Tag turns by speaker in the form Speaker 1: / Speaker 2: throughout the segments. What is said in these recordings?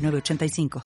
Speaker 1: 8985.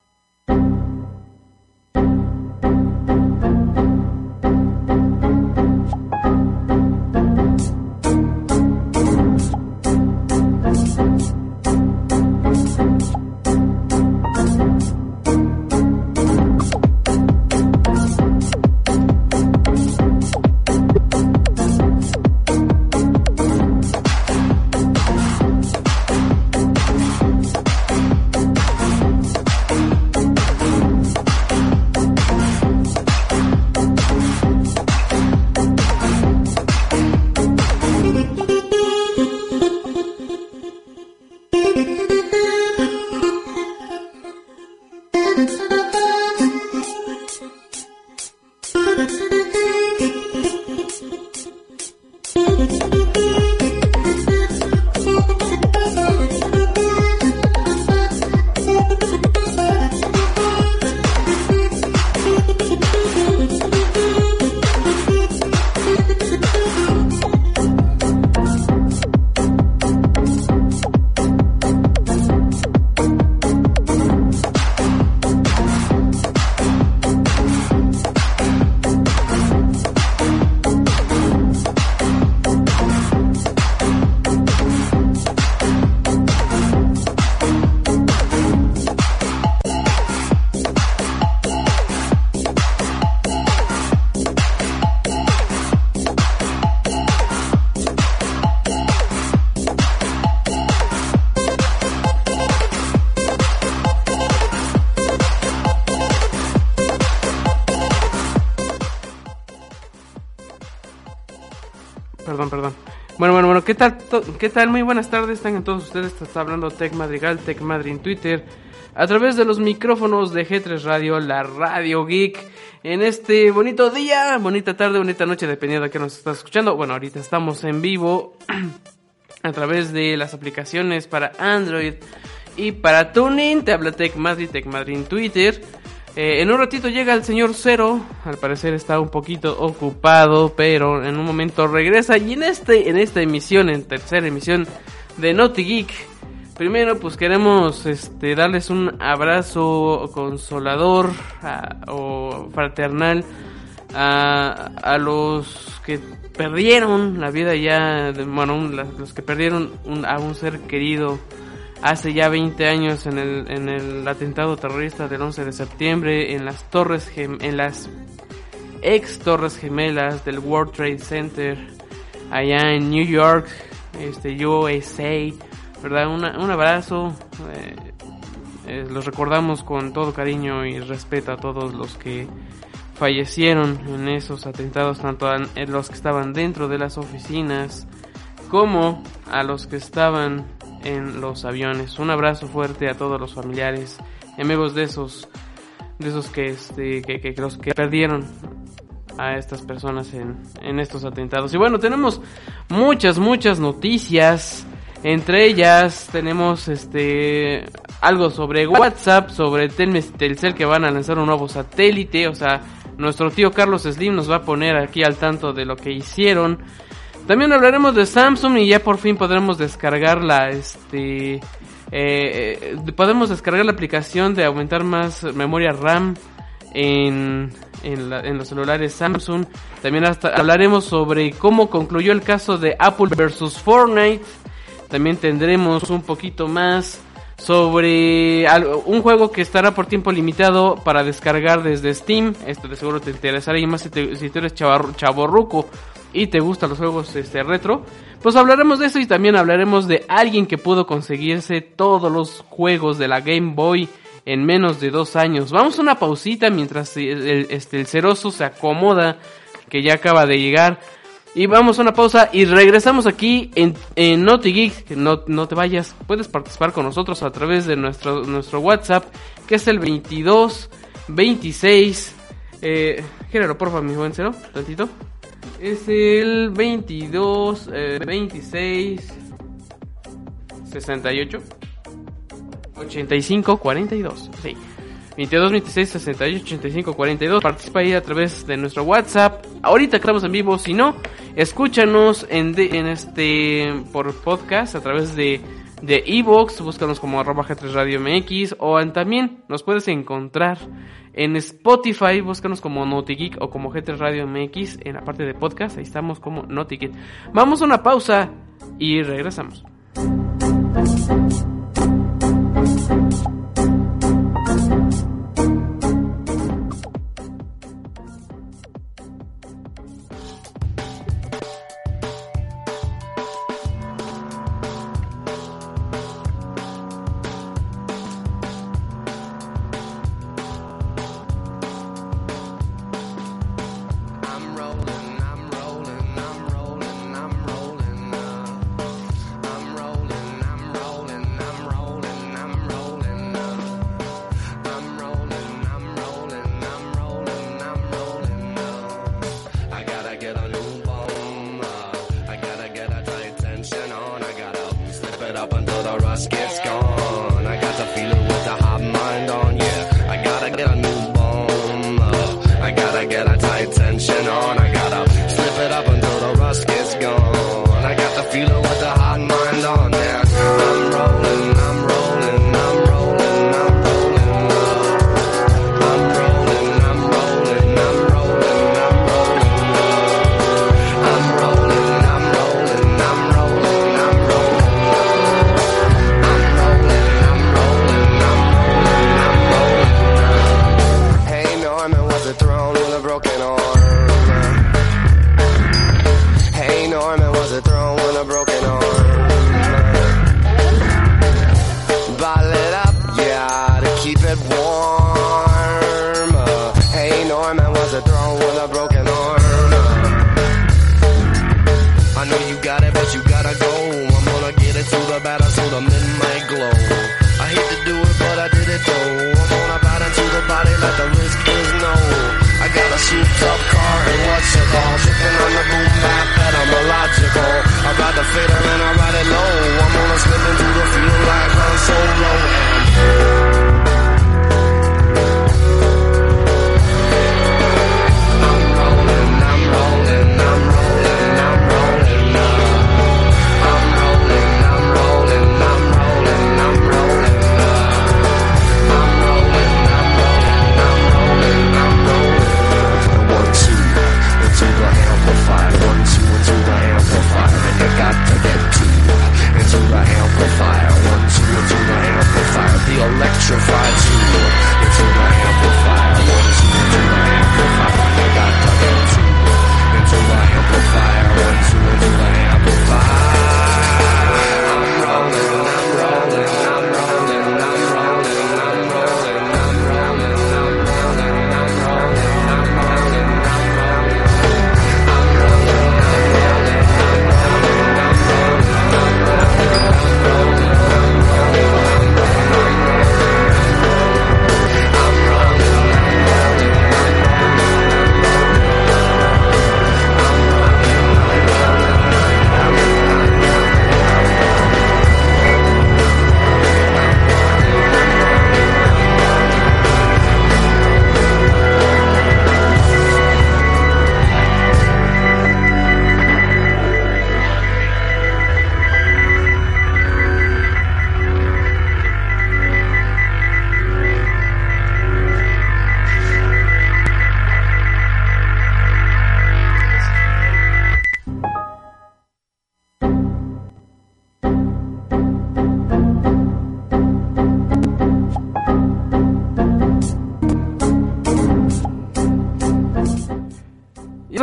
Speaker 1: ¿Qué tal? Muy buenas tardes, están todos ustedes. Está hablando Tech Madrigal, Tech Madrid en Twitter, a través de los micrófonos de G3 Radio, la Radio Geek, en este bonito día, bonita tarde, bonita noche, dependiendo de qué nos estás escuchando. Bueno, ahorita estamos en vivo a través de las aplicaciones para Android y para Tuning. Te habla Tech Madrid, Tech Madrid en Twitter. Eh, en un ratito llega el señor Cero, al parecer está un poquito ocupado, pero en un momento regresa. Y en este en esta emisión, en tercera emisión de Naughty Geek, primero pues queremos este darles un abrazo consolador o fraternal a, a, los que perdieron la vida ya, bueno, los que perdieron a un ser querido hace ya 20 años en el, en el atentado terrorista del 11 de septiembre en las torres en las ex torres gemelas del World Trade Center allá en New York, este USA, verdad un, un abrazo, eh, eh, los recordamos con todo cariño y respeto a todos los que fallecieron en esos atentados, tanto a los que estaban dentro de las oficinas como a los que estaban en los aviones. Un abrazo fuerte a todos los familiares, amigos de esos, de esos que, este, que, que, los que perdieron a estas personas en, en estos atentados. Y bueno, tenemos muchas, muchas noticias. Entre ellas tenemos este algo sobre WhatsApp, sobre Telcel que van a lanzar un nuevo satélite, o sea, nuestro tío Carlos Slim nos va a poner aquí al tanto de lo que hicieron. También hablaremos de Samsung y ya por fin podremos descargar la este eh, podemos descargar la aplicación de aumentar más memoria RAM en, en, los celulares Samsung. También hablaremos sobre cómo concluyó el caso de Apple versus Fortnite. También tendremos un poquito más sobre un juego que estará por tiempo limitado para descargar desde Steam. Esto de seguro te interesará y más si, si tú eres chavorruco y te gustan los juegos este, retro, pues hablaremos de eso y también hablaremos de alguien que pudo conseguirse todos los juegos de la Game Boy en menos de dos años. Vamos a una pausita mientras el, este, el Ceroso se acomoda, que ya acaba de llegar.
Speaker 2: Y vamos a una pausa y regresamos aquí en, en Naughty No, no te vayas, puedes participar con nosotros a través de nuestro, nuestro WhatsApp, que es el 22 26. Eh, género, porfa, mi buen Cero, tantito. Es el 22, eh, 26, 68, 85, 42. Sí. 22, 26, 68, 85, 42. Participa ahí a través de nuestro WhatsApp. Ahorita estamos en vivo, si no, escúchanos en, de, en este por podcast a través de de Evox, búscanos como arroba G3 Radio MX o también nos puedes encontrar en Spotify, búscanos como NotiGeek o como G3 Radio MX en la parte de podcast, ahí estamos como NotiGeek. Vamos a una pausa y regresamos. fall.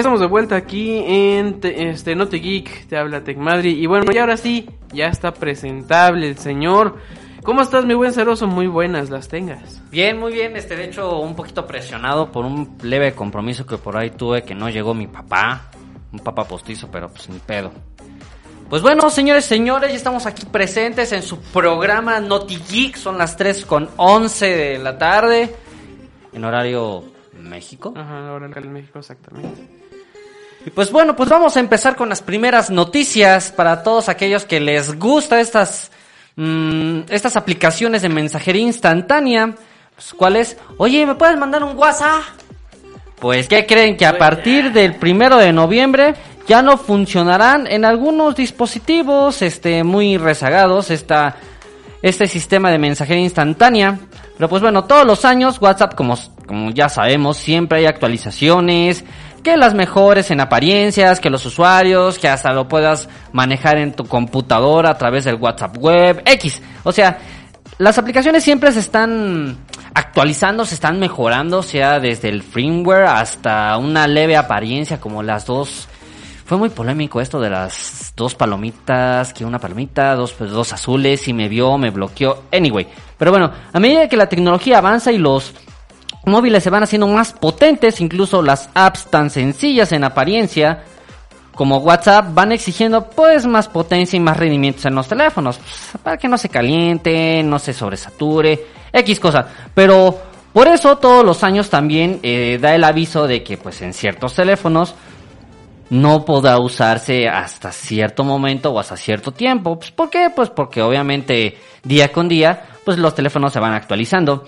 Speaker 2: estamos de vuelta aquí en este Note Geek, te habla Tecmadri. Y bueno, y ahora sí, ya está presentable el señor. ¿Cómo estás, mi buen Ceroso? Muy buenas, las tengas.
Speaker 3: Bien, muy bien. Este, de hecho, un poquito presionado por un leve compromiso que por ahí tuve que no llegó mi papá. Un papá postizo, pero pues ni pedo. Pues bueno, señores, señores, ya estamos aquí presentes en su programa Noti Geek. Son las 3 con 11 de la tarde. En horario México.
Speaker 1: Ajá, ahora en México, exactamente.
Speaker 3: Y pues bueno, pues vamos a empezar con las primeras noticias para todos aquellos que les gusta estas, mm, estas aplicaciones de mensajería instantánea. Pues, ¿Cuál es? Oye, ¿me puedes mandar un WhatsApp? Pues, ¿qué creen? Que a partir del primero de noviembre ya no funcionarán en algunos dispositivos este, muy rezagados esta, este sistema de mensajería instantánea. Pero pues bueno, todos los años WhatsApp, como, como ya sabemos, siempre hay actualizaciones, que las mejores en apariencias, que los usuarios, que hasta lo puedas manejar en tu computadora a través del WhatsApp web, X. O sea, las aplicaciones siempre se están actualizando, se están mejorando, sea desde el firmware hasta una leve apariencia como las dos. Fue muy polémico esto de las dos palomitas, que una palomita, dos, pues, dos azules, y me vio, me bloqueó. Anyway, pero bueno, a medida que la tecnología avanza y los móviles se van haciendo más potentes, incluso las apps tan sencillas en apariencia como WhatsApp van exigiendo pues más potencia y más rendimientos en los teléfonos pues, para que no se caliente, no se sobresature, X cosa. Pero por eso todos los años también eh, da el aviso de que pues en ciertos teléfonos no podrá usarse hasta cierto momento o hasta cierto tiempo. Pues, ¿Por qué? Pues porque obviamente día con día pues los teléfonos se van actualizando.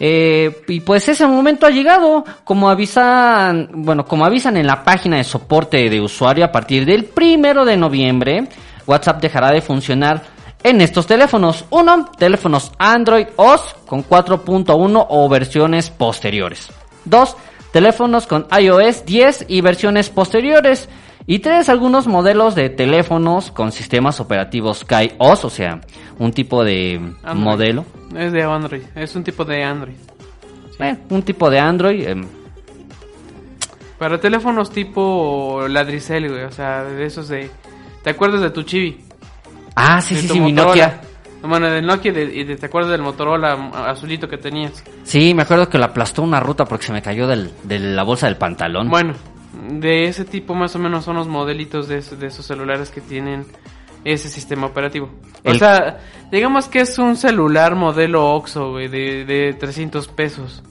Speaker 3: Eh, y pues ese momento ha llegado, como avisan, bueno, como avisan en la página de soporte de usuario a partir del primero de noviembre, WhatsApp dejará de funcionar en estos teléfonos. Uno, teléfonos Android OS con 4.1 o versiones posteriores. Dos, teléfonos con iOS 10 y versiones posteriores. Y tres, algunos modelos de teléfonos con sistemas operativos KaiOS, o sea, un tipo de
Speaker 1: Android.
Speaker 3: modelo.
Speaker 1: Es de Android, es un tipo de Android.
Speaker 3: Eh, un tipo de Android. em,
Speaker 1: Para teléfonos tipo ladricel, güey, o sea, de esos de... ¿Te acuerdas de tu chibi?
Speaker 3: Ah, sí,
Speaker 1: De
Speaker 3: sí, sí, mi. Nokia.
Speaker 1: Bueno, del Nokia y de- y de- ¿te acuerdas del Motorola azulito que tenías?
Speaker 3: Sí, me acuerdo que lo aplastó una ruta porque se me cayó del, de la bolsa del pantalón.
Speaker 1: Bueno, de ese tipo más o menos son los modelitos de, es- de esos celulares que tienen ese sistema operativo. O
Speaker 3: El-
Speaker 1: sea, digamos que es un celular modelo OXO, güey, de, de 300 pesos.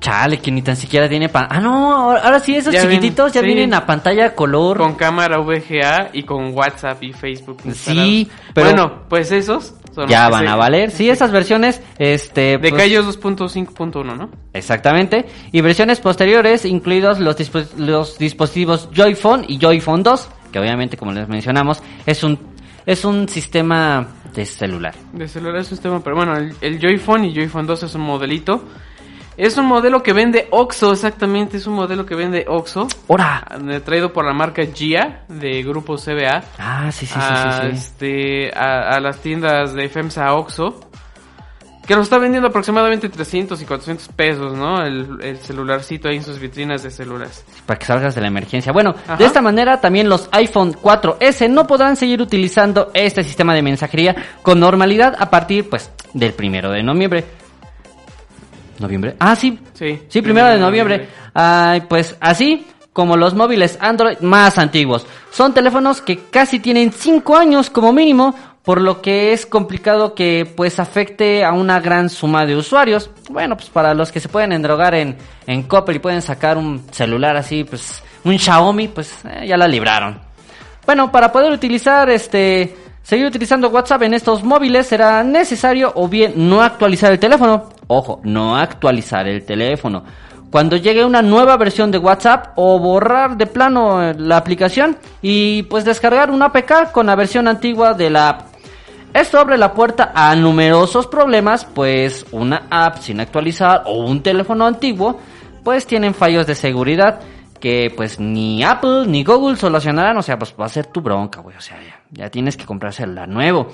Speaker 3: Chale, que ni tan siquiera tiene pan. Ah, no, ahora, sí, esos
Speaker 1: Ya ven,
Speaker 3: chiquititos ya
Speaker 1: sí.
Speaker 3: vienen a pantalla color.
Speaker 1: Con cámara VGA y con WhatsApp y Facebook. instalados.
Speaker 3: Sí, pero-
Speaker 1: Bueno, pues esos son
Speaker 3: ya van a valer. Sí, esas versiones, este.
Speaker 1: De
Speaker 3: pues,
Speaker 1: Kaios 2.5.1, ¿no?
Speaker 3: Exactamente. Y versiones posteriores, incluidos los, dispo- los dispositivos Joyphone y Joyphone 2, que obviamente, como les mencionamos, es un, es un sistema de celular.
Speaker 1: De celular es un sistema, pero bueno, el, el Joyphone y Joyphone 2 es un modelito. Es un modelo que vende Oxo, exactamente, es un modelo que vende Oxo.
Speaker 3: ¡Hora!
Speaker 1: eh, Traído por la marca Gia de grupo CBA.
Speaker 3: Ah, sí, sí, sí,
Speaker 1: a,
Speaker 3: sí, sí.
Speaker 1: Este, a, a las tiendas de FEMSA Oxo. Que lo está vendiendo aproximadamente 300 y 400 pesos, ¿no? El, el celularcito ahí en sus vitrinas de celulares.
Speaker 3: Para que salgas de la emergencia. Bueno,
Speaker 1: Ajá.
Speaker 3: de esta manera también los iPhone 4S no podrán seguir utilizando este sistema de mensajería con normalidad a partir, pues, del primero de noviembre. ¿Noviembre? Ah, sí.
Speaker 1: Sí.
Speaker 3: Sí, primero de noviembre. Ay, pues así como los móviles Android más antiguos. Son teléfonos que casi tienen 5 años como mínimo, por lo que es complicado que pues afecte a una gran suma de usuarios. Bueno, pues para los que se pueden endrogar en, en Coppel y pueden sacar un celular así, pues un Xiaomi, pues eh, ya la libraron. Bueno, para poder utilizar este seguir utilizando WhatsApp en estos móviles será necesario o bien no actualizar el teléfono. Ojo, no actualizar el teléfono. Cuando llegue una nueva versión de WhatsApp o borrar de plano eh, la aplicación y pues descargar una APK con la versión antigua de la app. Esto abre la puerta a numerosos problemas, pues una app sin actualizar o un teléfono antiguo, pues tienen fallos de seguridad que pues ni Apple ni Google solucionarán, o sea, pues va a ser tu bronca, güey, o sea, ya, ya tienes que comprar celular nuevo.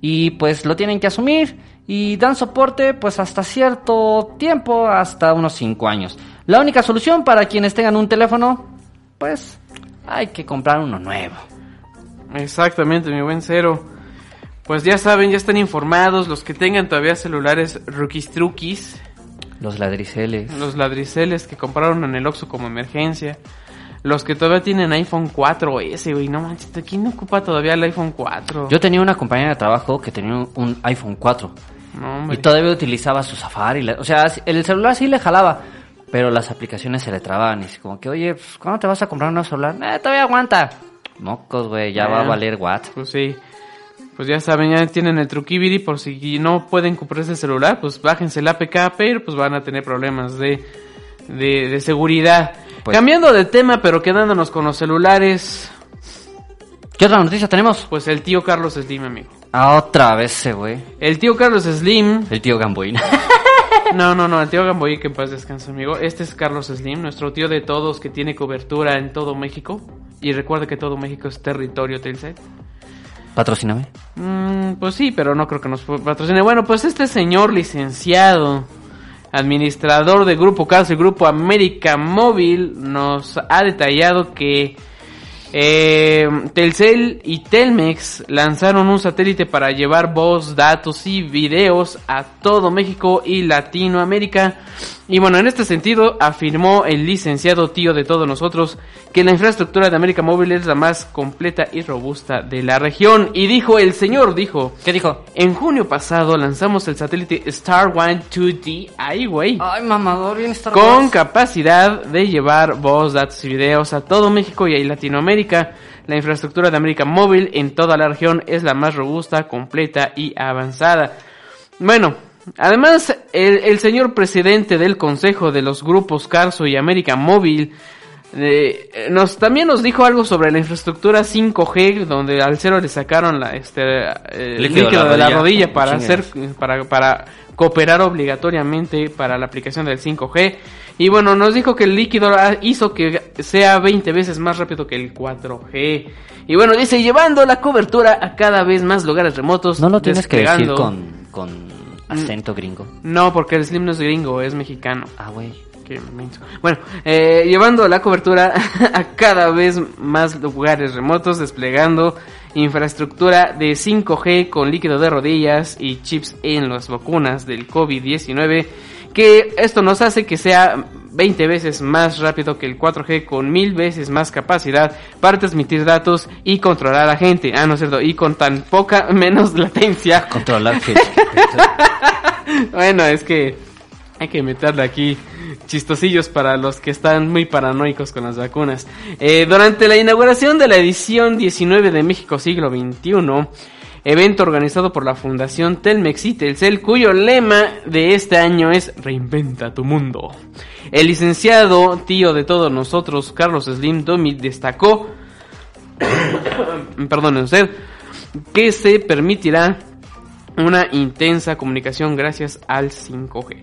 Speaker 3: Y pues lo tienen que asumir y dan soporte pues hasta cierto tiempo, hasta unos 5 años. La única solución para quienes tengan un teléfono, pues hay que comprar uno nuevo.
Speaker 1: Exactamente, mi buen cero. Pues ya saben, ya están informados. Los que tengan todavía celulares rookies truquis,
Speaker 3: Los ladriceles.
Speaker 1: los ladriceles que compraron en el Oxxo como emergencia, los que todavía tienen iPhone 4S, güey, no manches, ¿quién ocupa todavía el iPhone 4?
Speaker 3: Yo tenía una compañera de trabajo que tenía un iPhone 4
Speaker 1: no, hombre.
Speaker 3: y todavía utilizaba su Safari. la- O sea, el celular sí le jalaba, pero las aplicaciones se le trababan. Y así como que, oye, pues, ¿cuándo te vas a comprar un nuevo celular? Eh, todavía aguanta. Mocos, güey, ya va a valer what.
Speaker 1: Pues sí. Pues ya saben, ya tienen el Truquibiri por si no pueden comprar ese celular, pues bájense el APK, pero pues van a tener problemas de, de, de seguridad.
Speaker 3: Pues-
Speaker 1: Cambiando de tema, pero quedándonos con los celulares,
Speaker 3: ¿Qué otra noticia tenemos?
Speaker 1: pues el tío Carlos Slim, amigo.
Speaker 3: Ah, otra vez ese, güey.
Speaker 1: El tío Carlos Slim,
Speaker 3: El tío Gamboín.
Speaker 1: no, no, no, el tío Gamboy, que en paz descanse, amigo. Este es Carlos Slim, nuestro tío de todos que tiene cobertura en todo México. Y recuerda que todo México es territorio Telcel.
Speaker 3: Patrocíname.
Speaker 1: Mm, pues sí, pero no creo que nos patrocine. Bueno, pues este señor licenciado, administrador de Grupo Caso y Grupo América Móvil, nos ha detallado que eh, Telcel y Telmex lanzaron un satélite para llevar voz, datos y videos a todo México y Latinoamérica. Y bueno, en este sentido afirmó el licenciado tío de todos nosotros que la infraestructura de América Móvil es la más completa y robusta de la región. Y dijo el señor, dijo,
Speaker 3: ¿Qué dijo?
Speaker 1: en junio pasado lanzamos el satélite Star One 2D, ahí güey,
Speaker 3: Ay, mamador, bien Star
Speaker 1: con
Speaker 3: Wars.
Speaker 1: capacidad de llevar voz, datos y videos a todo México y a Latinoamérica. La infraestructura de América Móvil en toda la región es la más robusta, completa y avanzada. Bueno, además el, el señor presidente del Consejo de los Grupos Carso y América Móvil eh, nos también nos dijo algo sobre la infraestructura 5G donde al cero le sacaron la este eh,
Speaker 3: Líquido
Speaker 1: líquido,
Speaker 3: de la
Speaker 1: de la
Speaker 3: rodilla.
Speaker 1: rodilla para hacer para, para cooperar obligatoriamente para la aplicación del 5G. Y bueno, nos dijo que el líquido hizo que sea 20 veces más rápido que el 4G. Y bueno, dice, llevando la cobertura a cada vez más lugares remotos.
Speaker 3: No lo tienes que decir con, con acento gringo.
Speaker 1: No, porque el Slim no es gringo, es mexicano.
Speaker 3: Ah, güey.
Speaker 1: Qué. Bueno, eh, llevando la cobertura a cada vez más lugares remotos, desplegando infraestructura de 5G con líquido de rodillas y chips en las vacunas del COVID-19, que esto nos hace que sea 20 veces más rápido que el 4G con mil veces más capacidad para transmitir datos y controlar a la gente. Ah, no es cierto, y con tan poca menos latencia
Speaker 3: Controlar gente.
Speaker 1: bueno, es que hay que meterle aquí chistosillos para los que están muy paranoicos con las vacunas. Eh, durante la inauguración de la edición 19 de México Siglo XXI, evento organizado por la Fundación Telmex y cuyo lema de este año es Reinventa tu mundo. El licenciado, tío de todos nosotros, Carlos Slim Domi, destacó, perdone usted, que se permitirá una intensa comunicación gracias al 5G.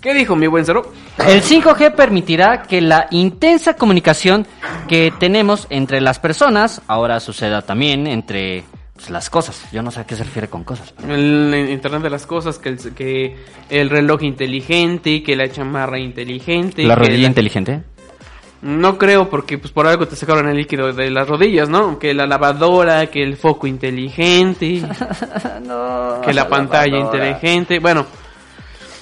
Speaker 1: ¿Qué dijo mi buen cero?
Speaker 3: El 5G permitirá que la intensa comunicación que tenemos entre las personas ahora suceda también entre pues, las cosas. Yo no sé a qué se refiere con cosas.
Speaker 1: El Internet de las cosas, que el, que el reloj inteligente, que la chamarra inteligente.
Speaker 3: La rodilla inteligente.
Speaker 1: No creo, porque pues por algo te sacaron el líquido de las rodillas, ¿no? Que la lavadora, que el foco inteligente, que la pantalla inteligente. Bueno,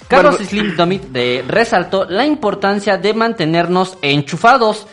Speaker 3: Carlos
Speaker 1: Bueno,
Speaker 3: Slim Domit de resaltó la importancia de mantenernos enchufados.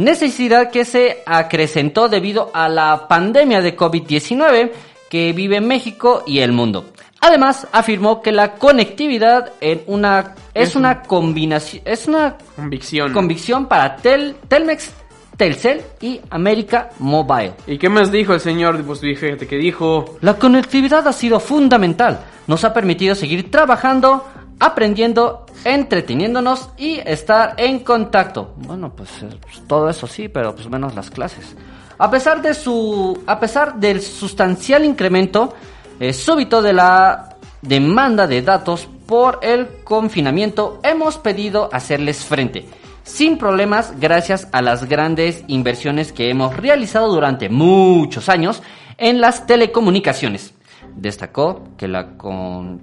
Speaker 3: Necesidad que se acrecentó debido a la pandemia de COVID-19 que vive México y el mundo. Además, afirmó que la conectividad en una es
Speaker 1: Es
Speaker 3: una combinación es una
Speaker 1: convicción.
Speaker 3: convicción para Tel, Telmex, Telcel y América Mobile.
Speaker 1: ¿Y qué más dijo el señor? Pues fíjate que dijo...
Speaker 3: La conectividad ha sido fundamental. Nos ha permitido seguir trabajando, aprendiendo, entreteniéndonos y estar en contacto. Bueno, pues, eh, pues, todo eso sí, pero pues menos las clases. A pesar de su, a pesar del sustancial incremento eh, súbito de la demanda de datos por el confinamiento, hemos pedido hacerles frente sin problemas gracias a las grandes inversiones que hemos realizado durante muchos años en las telecomunicaciones. Destacó que la con,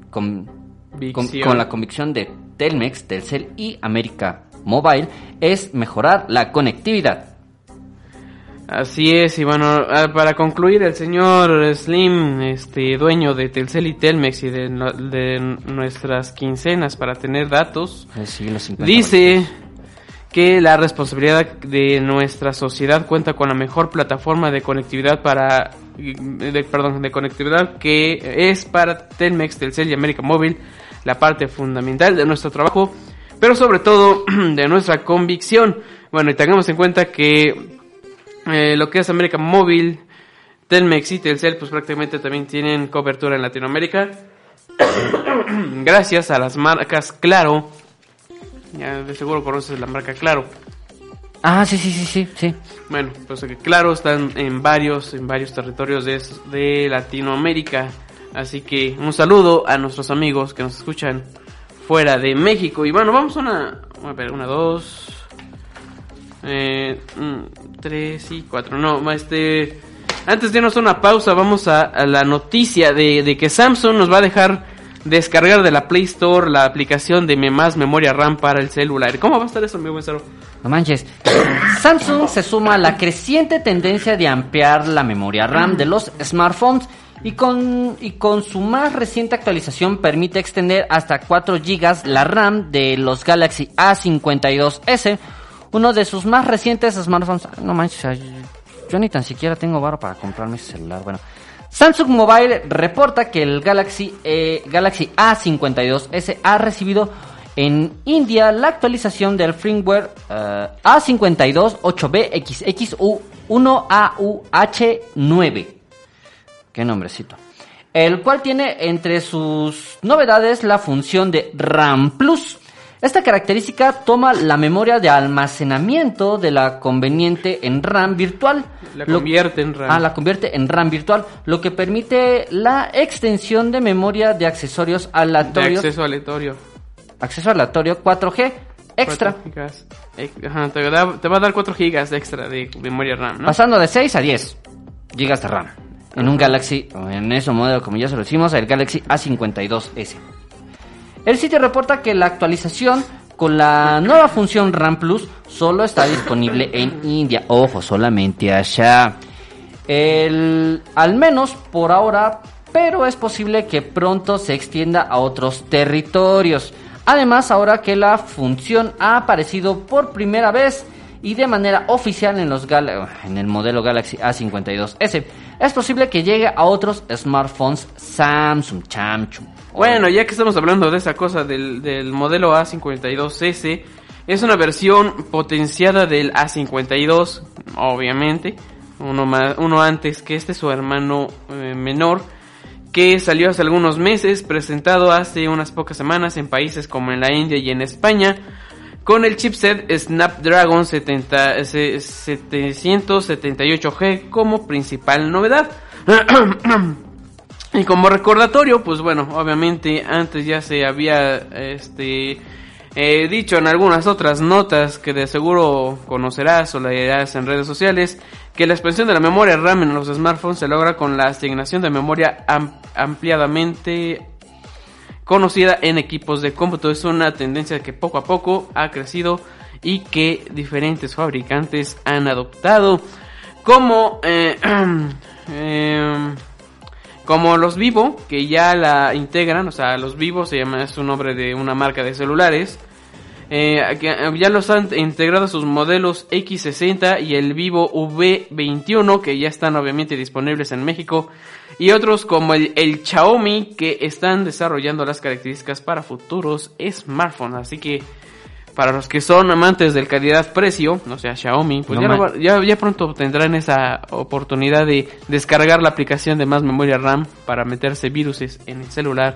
Speaker 3: con- la convicción de Telmex, Telcel y América Mobile es mejorar la conectividad.
Speaker 1: Así es, y bueno, ah, para concluir, el señor Slim, este dueño de Telcel y Telmex y de, de nuestras quincenas para tener datos,
Speaker 3: Eh, sí, los 50
Speaker 1: dice que la responsabilidad de nuestra sociedad cuenta con la mejor plataforma de conectividad para de, perdón, de conectividad que es para Telmex, Telcel y América Móvil, la parte fundamental de nuestro trabajo, pero sobre todo de nuestra convicción. Bueno, y tengamos en cuenta que eh, lo que es América Móvil, Telmex y Telcel, pues prácticamente también tienen cobertura en Latinoamérica. Gracias a las marcas Claro. Ya de seguro conoces la marca Claro.
Speaker 3: Ah, sí, sí, sí, sí, sí.
Speaker 1: Bueno, pues que Claro están en varios, en varios territorios de, de Latinoamérica. Así que un saludo a nuestros amigos que nos escuchan fuera de México. Y bueno, vamos a una, a ver, una, dos, eh, mm, tres y cuatro. No, este, antes de irnos a una pausa, vamos a, la noticia de, de que Samsung nos va a dejar descargar de la Play Store la aplicación de más memoria RAM para el celular. ¿Cómo va a estar eso, mi buen Cero?
Speaker 3: No manches. Samsung se suma a la creciente tendencia de ampliar la memoria RAM de los smartphones y con, y con su más reciente actualización permite extender hasta 4 GB la RAM de los Galaxy A52s, uno de sus más recientes smartphones. No manches, yo ni tan siquiera tengo barro para comprarme ese celular. Bueno, Samsung Mobile reporta que el Galaxy, eh, Galaxy A52s ha recibido en India la actualización del firmware uh, A52 8BXXU1AUH9. Qué nombrecito. El cual tiene entre sus novedades la función de RAM Plus. Esta característica toma la memoria de almacenamiento de la conveniente en RAM virtual.
Speaker 1: La convierte en RAM.
Speaker 3: Ah, la convierte en RAM virtual, lo que permite la extensión de memoria de accesorios
Speaker 1: De
Speaker 3: aleatorios.
Speaker 1: acceso aleatorio.
Speaker 3: acceso aleatorio 4G extra,
Speaker 1: 4 gigas. Eh, Ajá, te, va a dar 4 gigas extra de memoria RAM, ¿no?
Speaker 3: pasando de 6 a 10 gigas de RAM. En un Galaxy, en ese modelo, como ya se lo decimos, el Galaxy A52s. El sitio reporta que la actualización con la nueva función RAM Plus solo está disponible en India. Ojo, solamente allá. Al menos por ahora, pero es posible que pronto se extienda a otros territorios. Además, ahora que la función ha aparecido por primera vez y de manera oficial en, los Gal- en el modelo Galaxy A52s, es posible que llegue a otros smartphones Samsung. Chamchum.
Speaker 1: Bueno, ya que estamos hablando de esa cosa del, del modelo A52S, es una versión potenciada del A52, obviamente, uno, más, uno antes que este, su hermano eh, menor, que salió hace algunos meses, presentado hace unas pocas semanas en países como en la India y en España, con el chipset Snapdragon 70 se- 778G como principal novedad. Y como recordatorio, pues bueno, obviamente antes ya se había este eh, dicho en algunas otras notas que de seguro conocerás o leerás en redes sociales que la expansión de la memoria RAM en los smartphones se logra con la asignación de memoria am- ampliadamente conocida en equipos de cómputo. Es una tendencia que poco a poco ha crecido y que diferentes fabricantes han adoptado. Como, eh, em, como los Vivo, que ya la integran, o sea, los Vivo se llama, es un nombre de una marca de celulares. eh, eh, ya los han integrado sus modelos X60 y el Vivo V21 que ya están obviamente disponibles en México y otros como el, el Xiaomi que están desarrollando las características para futuros smartphones así que para los que son amantes del calidad-precio, no sea Xiaomi, pues
Speaker 3: No
Speaker 1: ya,
Speaker 3: ma-
Speaker 1: lo va- ya, ya pronto tendrán esa oportunidad de descargar la aplicación de más memoria RAM para meterse viruses en el celular,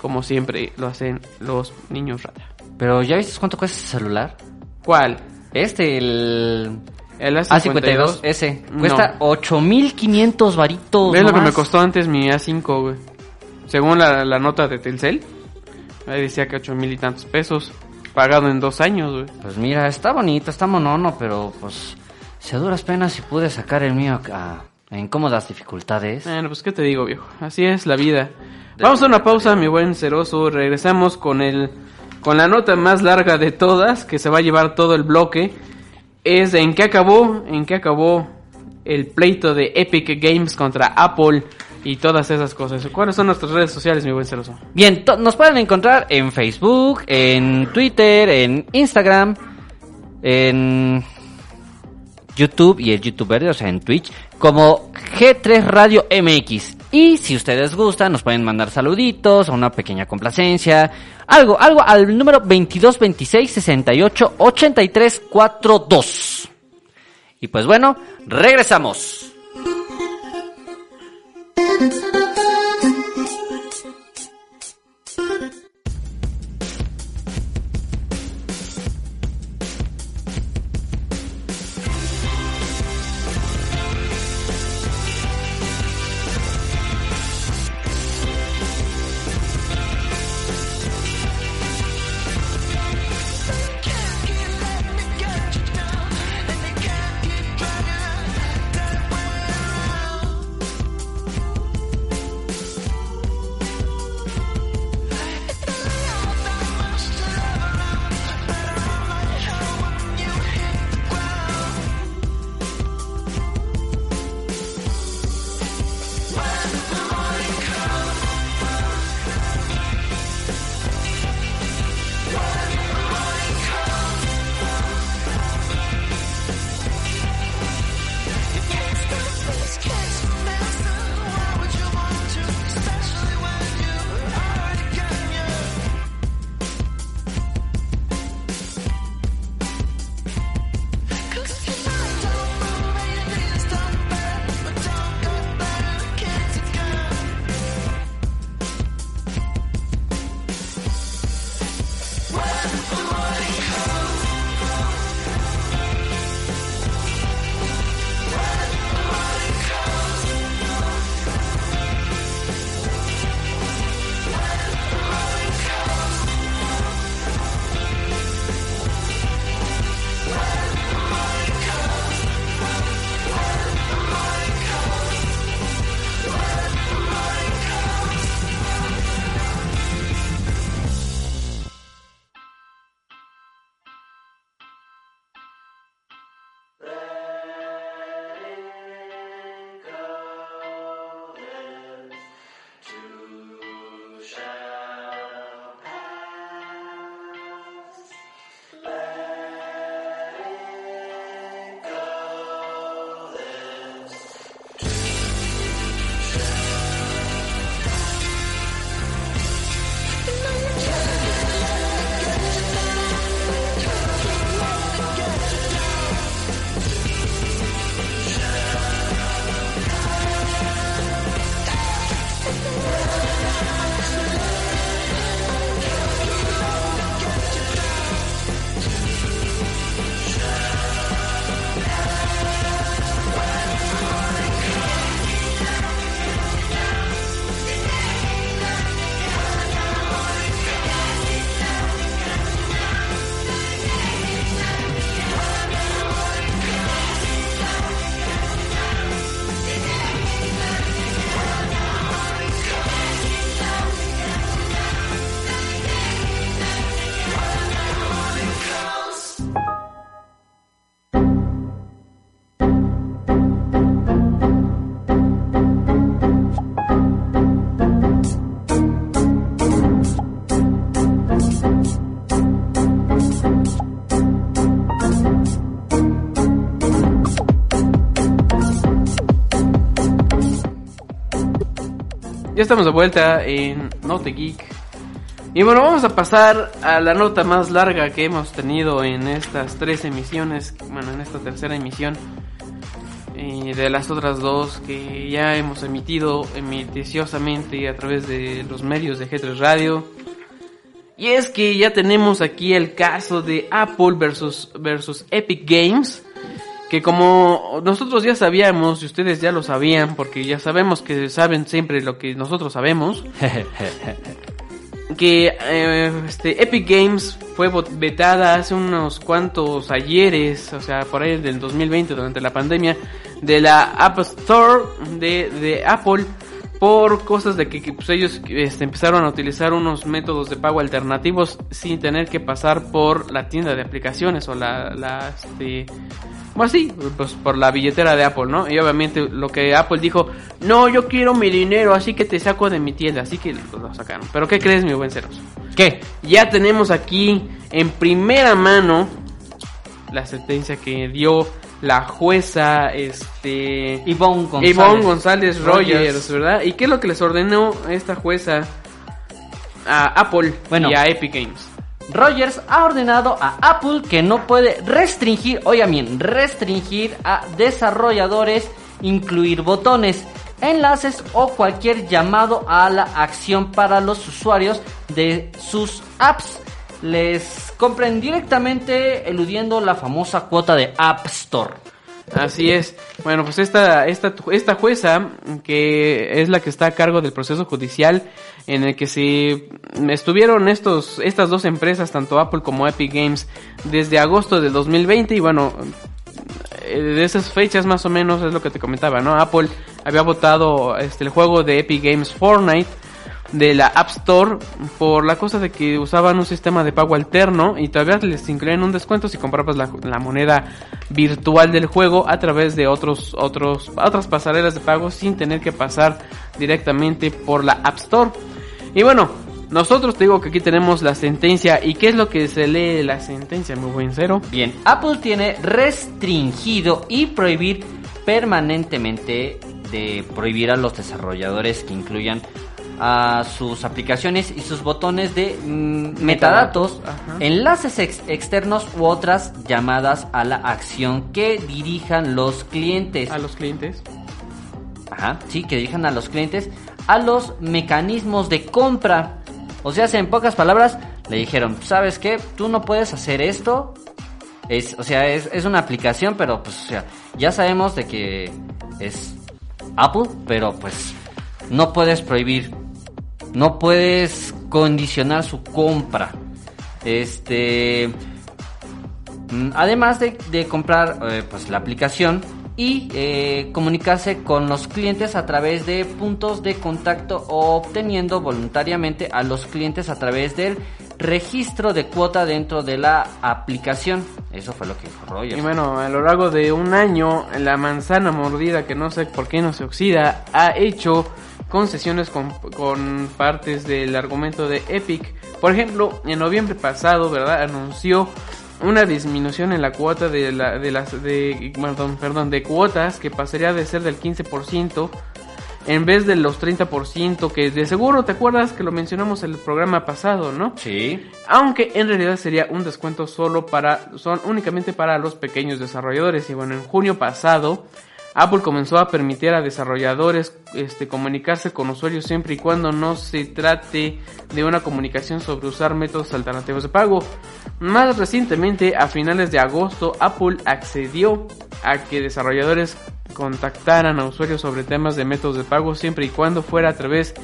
Speaker 1: como siempre lo hacen los niños rata.
Speaker 3: Pero ¿ya viste cuánto cuesta ese celular?
Speaker 1: ¿Cuál?
Speaker 3: Este, el
Speaker 1: ¿El
Speaker 3: A52S.
Speaker 1: A52S?
Speaker 3: Cuesta
Speaker 1: No.
Speaker 3: 8500 varitos.
Speaker 1: ¿Ves lo que
Speaker 3: nomás.
Speaker 1: me costó antes mi A5, güey? Según la, la nota de Telcel, ahí decía que ocho mil y tantos pesos, pagado en dos años, güey.
Speaker 3: Pues mira, está bonito, está monono, pero pues si a duras penas si pude sacar el mío a, a incómodas dificultades.
Speaker 1: Bueno, pues qué te digo, viejo. Así es la vida. Vamos a una pausa, mi buen ceroso. Regresamos con el con la nota más larga de todas, que se va a llevar todo el bloque. Es en qué acabó, en qué acabó el pleito de Epic Games contra Apple y todas esas cosas. ¿Cuáles son nuestras redes sociales, mi buen ceroso?
Speaker 3: Bien, nos pueden encontrar en Facebook, en Twitter, en Instagram en YouTube y el YouTube Verde, o sea, en Twitch, como G3 Radio MX. Y si ustedes gustan, nos pueden mandar saluditos o una pequeña complacencia, algo, algo al número 2226 68 83 42. Y pues bueno, regresamos.
Speaker 1: Ya estamos de vuelta en Note Geek. Y bueno, vamos a pasar a la nota más larga que hemos tenido en estas tres emisiones. Bueno, en esta tercera emisión. Y de las otras dos que ya hemos emitido emiticiosamente a través de los medios de G3 Radio. Y es que ya tenemos aquí el caso de Apple versus, versus Epic Games. Que como nosotros ya sabíamos y ustedes ya lo sabían, porque ya sabemos que saben siempre lo que nosotros sabemos, que eh, este Epic Games fue vetada hace unos cuantos ayeres, o sea, por ahí del 2020 durante la pandemia, de la App Store de, de Apple por cosas de que, que, pues, ellos este, empezaron a utilizar unos métodos de pago alternativos sin tener que pasar por la tienda de aplicaciones o la, la este, pues sí, pues por la billetera de Apple, ¿no? Y obviamente lo que Apple dijo, no, yo quiero mi dinero, así que te saco de mi tienda, así que pues, lo sacaron. Pero ¿qué crees, mi buen Ceros?
Speaker 3: ¿Qué?
Speaker 1: Ya tenemos aquí en primera mano la sentencia que dio la jueza, este...
Speaker 3: Ivonne González.
Speaker 1: González Rogers,
Speaker 3: Rogers.
Speaker 1: ¿verdad? ¿Y qué es lo que les ordenó esta jueza a Apple
Speaker 3: Bueno.
Speaker 1: y a Epic Games?
Speaker 3: Rogers ha ordenado a Apple que no puede restringir, oigan bien, restringir a desarrolladores, incluir botones, enlaces o cualquier llamado a la acción para los usuarios de sus apps. Les compren directamente eludiendo la famosa cuota de App Store.
Speaker 1: Así es. Bueno, pues esta, esta, esta jueza, que es la que está a cargo del proceso judicial, en el que se estuvieron estos, estas dos empresas, tanto Apple como Epic Games, desde agosto de 2020, y bueno, eh, de esas fechas más o menos es lo que te comentaba, ¿no? Apple había votado este, el juego de Epic Games Fortnite de la App Store por la cosa de que usaban un sistema de pago alterno y todavía les incluían un descuento si comprabas la, moneda virtual del juego a través de otros otros otras pasarelas de pago sin tener que pasar directamente por la App Store. Y bueno, nosotros te digo que aquí tenemos la sentencia y qué es lo que se lee la sentencia, muy buen cero.
Speaker 3: Bien, Apple tiene restringido y prohibir permanentemente de prohibir a los desarrolladores que incluyan a sus aplicaciones y sus botones de mm, metadatos,
Speaker 1: Ajá.
Speaker 3: enlaces ex- externos u otras llamadas a la acción que dirijan los clientes.
Speaker 1: A los clientes.
Speaker 3: Ajá, sí, que dirijan a los clientes a los mecanismos de compra. O sea, en pocas palabras, le dijeron, ¿sabes qué? Tú no puedes hacer esto. Es, o sea, es, es una aplicación, pero pues, o sea, ya sabemos de que es Apple, pero pues no puedes prohibir, no puedes condicionar su compra. Este, Mm, Además de, comprar eh, pues la aplicación y eh, comunicarse con los clientes a través de puntos de contacto o obteniendo voluntariamente a los clientes a través del registro de cuota dentro de la aplicación. Eso fue lo que dijo Rogers.
Speaker 1: Y bueno, a lo largo de un año, la manzana mordida, que no sé por qué no se oxida, ha hecho concesiones con, con partes del argumento de Epic. Por ejemplo, en noviembre pasado, ¿verdad? Anunció una disminución en la cuota de, la, de las de, perdón, perdón, de cuotas que pasaría de ser del 15% en vez de los 30% que de seguro te acuerdas que lo mencionamos en el programa pasado, ¿no?
Speaker 3: Sí.
Speaker 1: Aunque en realidad sería un descuento solo para, son únicamente para los pequeños desarrolladores. Y bueno, en junio pasado, Apple comenzó a permitir a desarrolladores este, comunicarse con usuarios siempre y cuando no se trate de una comunicación sobre usar métodos alternativos de pago. Más recientemente, a finales de agosto, Apple accedió a que desarrolladores contactaran a usuarios sobre temas de métodos de pago siempre y cuando fuera a través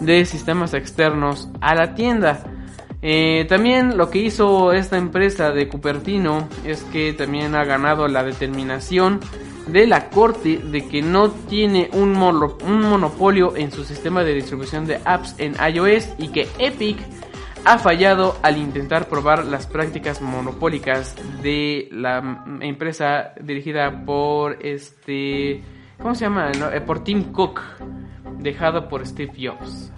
Speaker 1: de sistemas externos a la tienda. Eh, también lo que hizo esta empresa de Cupertino es que también ha ganado la determinación de la corte de que no tiene un, mono- un monopolio en su sistema de distribución de apps en iOS y que Epic ha fallado al intentar probar las prácticas monopólicas de la empresa dirigida por este ¿cómo se llama? Eh, por Tim Cook dejado por Steve Jobs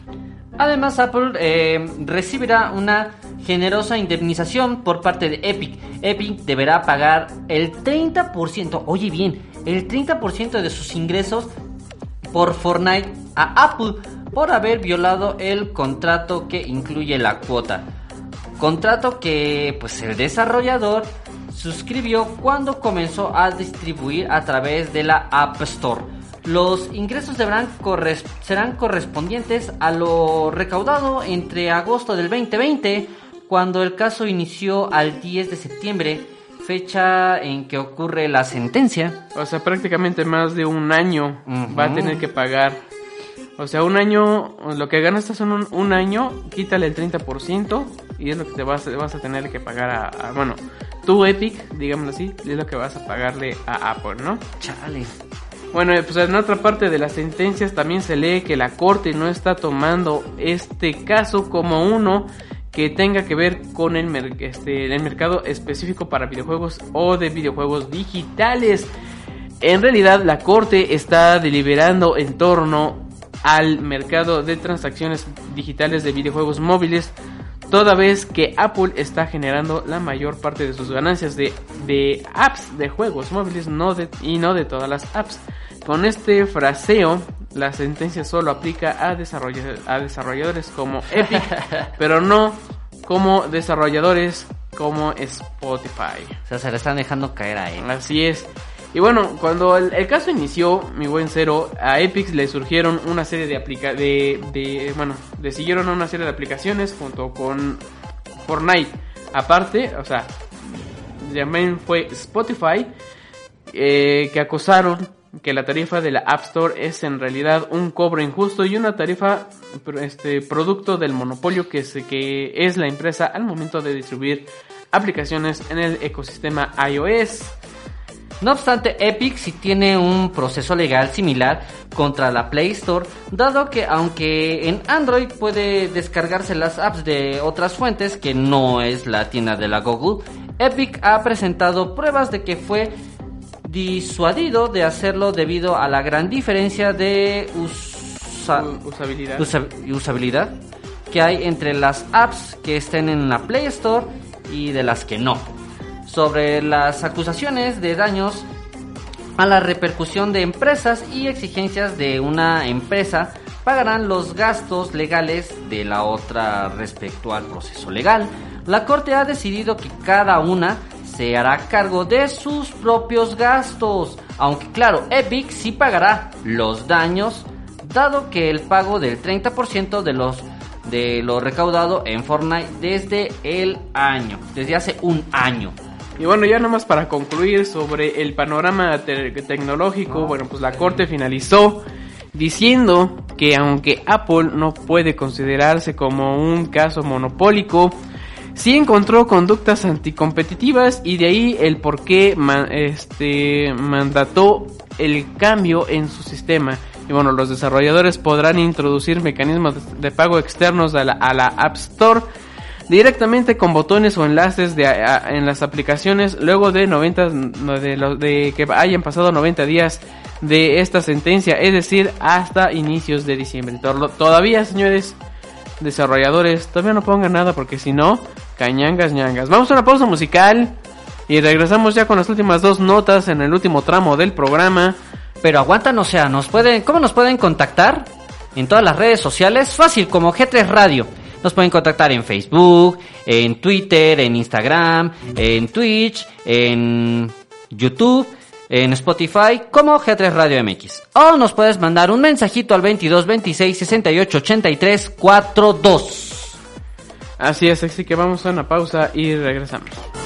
Speaker 3: Además, Apple eh, recibirá una generosa indemnización por parte de Epic. Epic deberá pagar el 30%, oye bien, el 30% de sus ingresos por Fortnite a Apple por haber violado el contrato que incluye la cuota. Contrato que pues el desarrollador suscribió cuando comenzó a distribuir a través de la App Store. Los ingresos serán correspondientes a lo recaudado entre agosto del 2020, cuando el caso inició al 10 de septiembre, fecha en que ocurre la sentencia.
Speaker 1: O sea, prácticamente más de un año va a tener que pagar. O sea, un año, lo que ganas son un, un año, quítale el 30% y es lo que te vas, vas a tener que pagar a, a- bueno, tú Epic, digámoslo así, es lo que vas a pagarle a Apple, ¿no?
Speaker 3: Chale.
Speaker 1: Bueno, pues en otra parte de las sentencias también se lee que la corte no está tomando este caso como uno que tenga que ver con este, el mercado específico para videojuegos o de videojuegos digitales. En realidad la corte está deliberando en torno al mercado de transacciones digitales de videojuegos móviles toda vez que Apple está generando la mayor parte de sus ganancias de, de apps de juegos móviles no de, y no de todas las apps. Con este fraseo, la sentencia solo aplica a, desarrolla- a desarrolladores como Epic, pero no como desarrolladores como Spotify.
Speaker 3: O sea, se le están dejando caer a él.
Speaker 1: Así es. Y bueno, cuando el, el caso inició, mi buen cero, a Epic le surgieron una serie de aplica de, de bueno, le siguieron una serie de aplicaciones junto con Fortnite. Aparte, o sea, también fue Spotify eh, que acusaron que la tarifa de la App Store es en realidad un cobro injusto y una tarifa este producto del monopolio que, se, que es la empresa al momento de distribuir aplicaciones en el ecosistema iOS.
Speaker 3: No obstante, Epic sí tiene un proceso legal similar contra la Play Store, dado que aunque en Android puede descargarse las apps de otras fuentes, que no es la tienda de la Google, Epic ha presentado pruebas de que fue disuadido de hacerlo debido a la gran diferencia de usa-
Speaker 1: U- usabilidad.
Speaker 3: usa- usabilidad que hay entre las apps que estén en la Play Store y de las que no. Sobre las acusaciones de daños a la repercusión de empresas y exigencias de una empresa pagarán los gastos legales de la otra respecto al proceso legal. La Corte ha decidido que cada una se hará cargo de sus propios gastos, aunque claro, Epic sí pagará los daños, dado que el pago del 30% de los de lo recaudado en Fortnite desde el año, desde hace un año.
Speaker 1: Y bueno, ya nomás para concluir sobre el panorama te- tecnológico, bueno, pues la corte finalizó diciendo que aunque Apple no puede considerarse como un caso monopólico, sí encontró conductas anticompetitivas y de ahí el por qué este, mandató el cambio en su sistema. Y bueno, los desarrolladores podrán introducir mecanismos de- pago externos a la, a la App Store directamente con botones o enlaces de, en las aplicaciones luego de 90 no, de, de que hayan pasado 90 días de esta sentencia, es decir, hasta inicios de diciembre. Todavía, señores desarrolladores, todavía no pongan nada porque si no, cañangas ñangas. Vamos a una pausa musical y regresamos ya con las últimas dos notas en el último tramo del programa.
Speaker 3: Pero aguantan, o sea, nos pueden, ¿cómo nos pueden contactar? En todas las redes sociales, fácil, como G3 Radio. Nos pueden contactar en Facebook, en Twitter, en Instagram, en Twitch, en YouTube, en Spotify, como G3 Radio MX. O nos puedes mandar un mensajito al 22 26 68 83 42.
Speaker 1: Así es, así que vamos a una pausa y regresamos.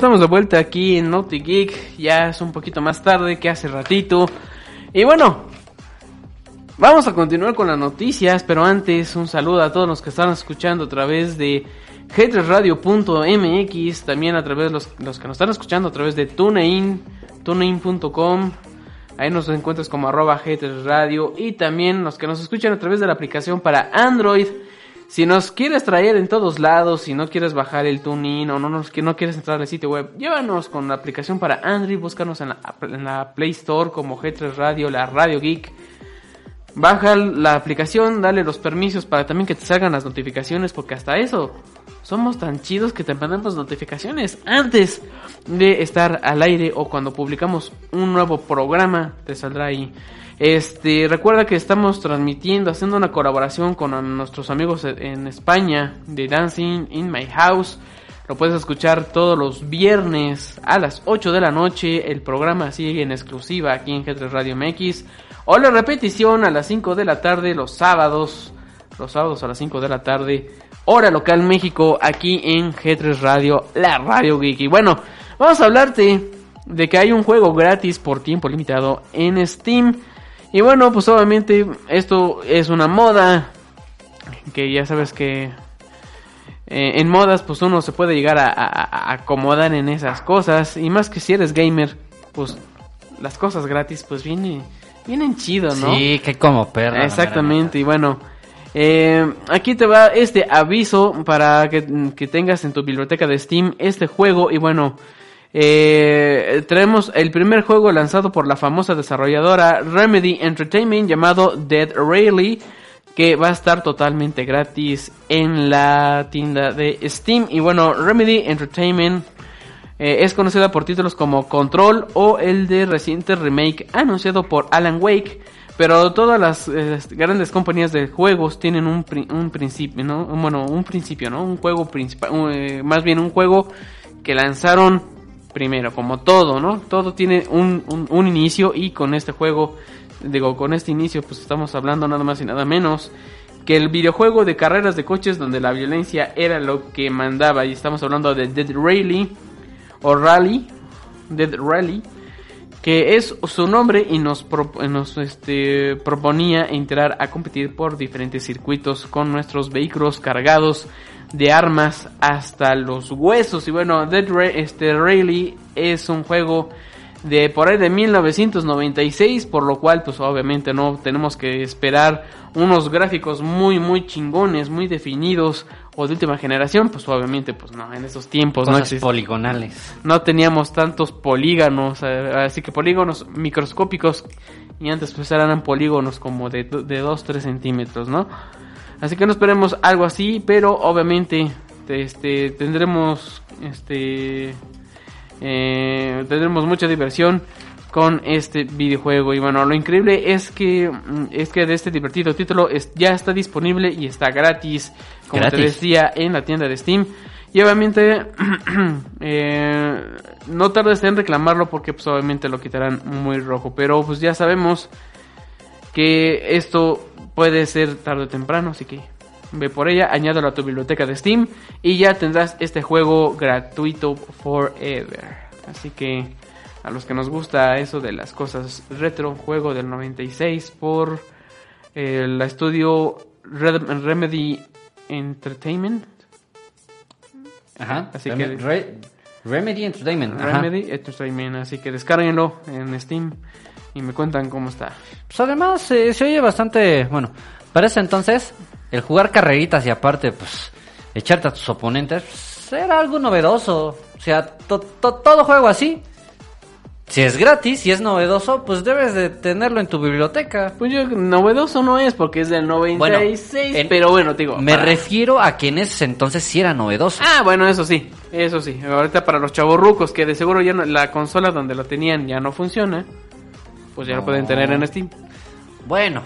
Speaker 4: Estamos
Speaker 1: de vuelta aquí en Naughty Geek. Ya es un poquito más tarde que hace ratito. Y bueno, vamos a continuar con las noticias. Pero antes, un saludo a todos los que están escuchando a través de headresradio.mx. También a través de los, los que nos están escuchando a través de TuneIn, tunein.com. Ahí nos encuentras como arroba Radio. Y también los que nos escuchan a través de la aplicación para Android. Si nos quieres traer en todos lados, si no quieres bajar el TuneIn o no, nos, que no quieres entrar al sitio web, llévanos con la aplicación para Android, búscanos en la, en la Play Store como G3 Radio, la Radio Geek. Baja la aplicación, dale los permisos para también que te salgan las notificaciones, porque hasta eso somos tan chidos que te mandamos notificaciones antes de estar al aire o cuando publicamos un nuevo programa, te saldrá ahí. Este, recuerda que estamos transmitiendo, haciendo una colaboración con nuestros amigos en España de Dancing in My House. Lo puedes escuchar todos los viernes a las 8 de la noche. El programa sigue en exclusiva aquí en G3 Radio MX. O la repetición a las 5 de la tarde los sábados. Los sábados a las 5 de la tarde. Hora local México aquí en G3 Radio, la Radio Geek. Bueno, vamos a hablarte de que hay un juego gratis por tiempo limitado en Steam. Y bueno, pues obviamente esto es una moda. Que ya sabes que eh, en modas pues uno se puede llegar a, a- a acomodar en esas cosas. Y más que si eres gamer, pues las cosas gratis pues vienen, vienen chido, ¿no?
Speaker 3: Sí, que como perra. la
Speaker 1: Exactamente, y bueno, eh, aquí te va este aviso para que, que tengas en tu biblioteca de Steam este juego y bueno, eh, traemos el primer juego lanzado por la famosa desarrolladora Remedy Entertainment llamado Dead Rally que va a estar totalmente gratis en la tienda de Steam y bueno, Remedy Entertainment eh, es conocida por títulos como Control o el de reciente remake anunciado por Alan Wake. Pero todas las eh, grandes compañías de juegos tienen un, un principio, ¿no? Bueno, un principio, ¿no? Un juego principal, eh, más bien un juego que lanzaron primero, como todo, ¿no? Todo tiene un, un, un inicio y con este juego, digo, con este inicio, pues estamos hablando nada más y nada menos que el videojuego de carreras de coches donde la violencia era lo que mandaba y estamos hablando de Dead Rally o Rally, Dead Rally, que es su nombre y nos, nos este, proponía entrar a competir por diferentes circuitos con nuestros vehículos cargados de armas hasta los huesos. Y bueno, Dead Ra- este, Rally es un juego de por ahí de 1996, por lo cual pues obviamente no tenemos que esperar unos gráficos muy muy chingones, muy definidos o de última generación, pues obviamente pues no, en esos tiempos no
Speaker 3: poligonales.
Speaker 1: no teníamos tantos polígonos, eh, así que polígonos microscópicos y antes pues eran polígonos como de, de 2-3 centímetros, ¿no? Así que no esperemos algo así, pero obviamente este, tendremos este eh, tendremos mucha diversión con este videojuego. Y bueno lo increíble es que mm, es que de este divertido título es- ya está disponible y está gratis como te decía en la tienda de Steam. Y obviamente eh, no tardes en reclamarlo porque pues obviamente lo quitarán muy rojo. Pero pues ya sabemos que esto puede ser tarde o temprano, así que ve por ella, añádalo a tu biblioteca de Steam y ya tendrás este juego gratuito forever. Así que a los que nos gusta eso de las cosas retro, juego del 96 por eh, la estudio Red- Remedy Entertainment.
Speaker 3: Ajá.
Speaker 1: Así
Speaker 3: Rem-
Speaker 1: que-
Speaker 3: Re- Remedy Entertainment. ajá.
Speaker 1: Remedy Entertainment, así que descárguenlo en Steam y me cuentan cómo está.
Speaker 3: Pues además eh, se oye bastante, bueno, para ese entonces el jugar carreritas y aparte pues echarte a tus oponentes pues, era algo novedoso. O sea, to- to- todo juego así, si es gratis, si es novedoso, pues debes de tenerlo en tu biblioteca.
Speaker 1: Pues yo, novedoso no es porque es del 96,
Speaker 3: en-
Speaker 1: pero bueno, te digo.
Speaker 3: Me
Speaker 1: para-
Speaker 3: refiero a que en ese entonces sí era novedoso.
Speaker 1: Ah, bueno, eso sí, eso sí. Ahorita para los chavorrucos que de seguro ya no- la consola donde lo tenían ya no funciona, pues ya lo pueden tener en Steam.
Speaker 3: Bueno,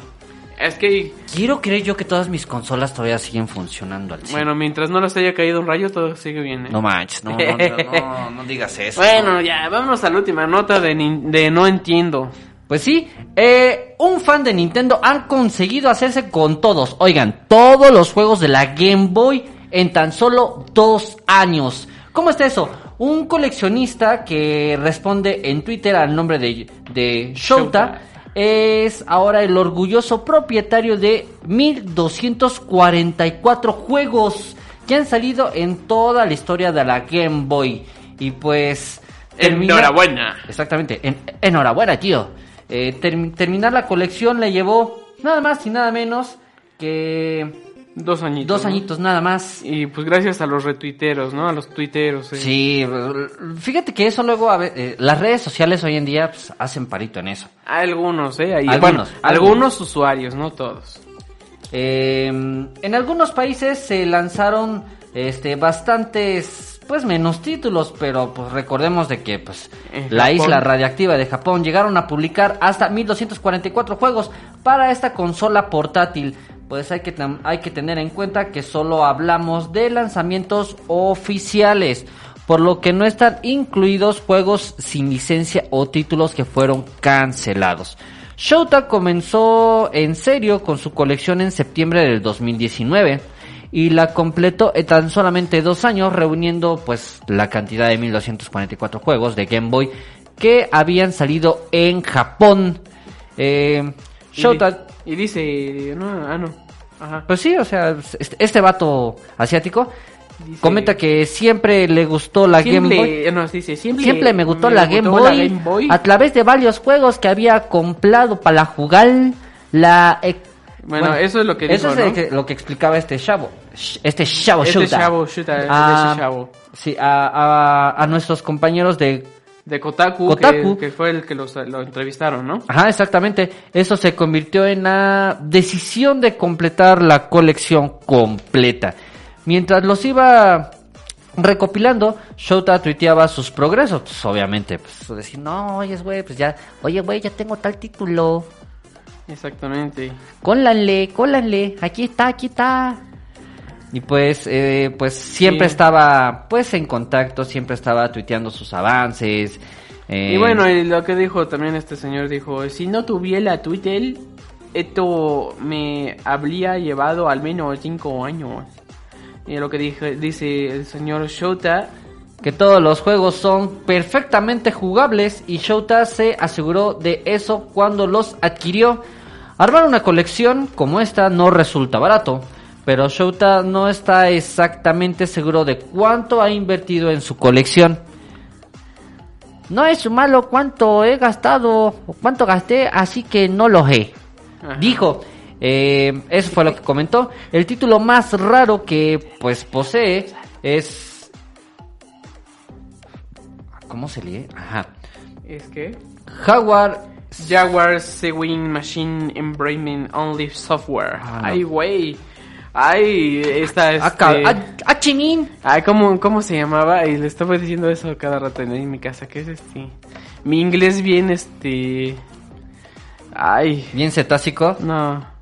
Speaker 1: Es que,
Speaker 3: quiero creer yo que todas mis consolas todavía siguen funcionando al 100.
Speaker 1: bueno, mientras no les haya caído un rayo, todo sigue bien. ¿eh?
Speaker 3: No manches, no, no, no, no, no digas eso.
Speaker 1: Bueno, ya, vámonos a la última nota de, de No Entiendo.
Speaker 3: Pues sí, eh, un fan de Nintendo han conseguido hacerse con todos, oigan, todos los juegos de la Game Boy en tan solo dos años. ¿Cómo está eso? Un coleccionista que responde en Twitter al nombre de, Shouta. es ahora el orgulloso propietario de 1244 juegos que han salido en toda la historia de la Game Boy. Y pues... termina-
Speaker 1: Enhorabuena.
Speaker 3: Exactamente, en- enhorabuena, tío. Eh, term- terminar la colección le llevó nada más y nada menos que
Speaker 1: Dos añitos.
Speaker 3: dos
Speaker 1: ¿no?
Speaker 3: añitos nada más.
Speaker 1: Y pues gracias a los retuiteros, ¿no? A los tuiteros. eh.
Speaker 3: Sí, fíjate que eso luego, a ve- eh, las redes sociales hoy en día pues, hacen parito en eso.
Speaker 1: Algunos, ¿eh? Ahí-
Speaker 3: Algunos,
Speaker 1: bueno,
Speaker 3: algunos.
Speaker 1: algunos usuarios, no todos.
Speaker 3: Eh, en algunos países se lanzaron este bastantes pues menos títulos, pero pues recordemos de que pues la isla radiactiva de Japón llegaron a publicar hasta 1244 juegos para esta consola portátil. Pues hay que hay que tener en cuenta que solo hablamos de lanzamientos oficiales, por lo que no están incluidos juegos sin licencia o títulos que fueron cancelados. Shouta comenzó en serio con su colección en septiembre del 2019 y la completó en tan solamente dos años reuniendo pues la cantidad de 1244 juegos de Game Boy que habían salido en Japón. Eh,
Speaker 1: Y
Speaker 3: Shouta,
Speaker 1: di- Y, dice, no, ah, no. Ajá.
Speaker 3: pues sí, o sea, este, este vato asiático
Speaker 1: Dice-
Speaker 3: comenta que siempre le gustó la Game Boy.
Speaker 1: Siempre, no, dice, siempre,
Speaker 3: Siempre me gustó, la, Game
Speaker 1: gustó
Speaker 3: Boy,
Speaker 1: la Game Boy.
Speaker 3: a través de varios juegos que había comprado para jugar la e-
Speaker 1: Bueno, eso es lo que
Speaker 3: eso
Speaker 1: dijo,
Speaker 3: es
Speaker 1: ¿no?
Speaker 3: que- lo que explicaba este chavo este chavo
Speaker 1: Este
Speaker 3: Shouta.
Speaker 1: chavo Shouta, este
Speaker 3: Ah,
Speaker 1: chavo.
Speaker 3: sí a, a- a nuestros compañeros de
Speaker 1: De Kotaku,
Speaker 3: Kotaku.
Speaker 1: Que, que fue el que los, lo entrevistaron, ¿no?
Speaker 3: Ajá, exactamente. Eso se convirtió en la decisión de completar la colección completa. Mientras los iba recopilando, Shouta tuiteaba sus progresos. Pues, obviamente, pues decir, no, oye, güey, pues ya, oye, güey, ya tengo tal título.
Speaker 1: Exactamente.
Speaker 3: Cólanle, cólanle, aquí está, aquí está. Y pues, eh, pues siempre
Speaker 1: Sí.
Speaker 3: estaba, pues en contacto, siempre estaba tuiteando sus avances. eh,
Speaker 1: Y bueno, y lo que dijo también este señor dijo, si no tuviera Twitter, esto me habría llevado al menos cinco años. Y lo que dije, dice el señor Shota,
Speaker 3: que todos los juegos son perfectamente jugables y Shouta se aseguró de eso cuando los adquirió. Armar una colección como esta no resulta barato, pero Shouta no está exactamente seguro de cuánto ha invertido en su colección. No es malo cuánto he gastado o cuánto gasté, así que no lo sé. Dijo, eh, eso fue lo que comentó. El título más raro que pues posee es ¿Cómo se lee? Ajá.
Speaker 1: es que
Speaker 3: Jaguar.
Speaker 1: Jaguar Sewing Machine Embroidery Only Software.
Speaker 3: Ah, no.
Speaker 1: Ay, güey. Ay, esta es...
Speaker 3: Ah, ah, chinín.
Speaker 1: Ay, ¿cómo, ¿cómo se llamaba? Y le estaba diciendo eso cada rato en, mi casa. ¿Qué es este? Mi inglés bien, este... Ay,
Speaker 3: Bien cetácico.
Speaker 1: no.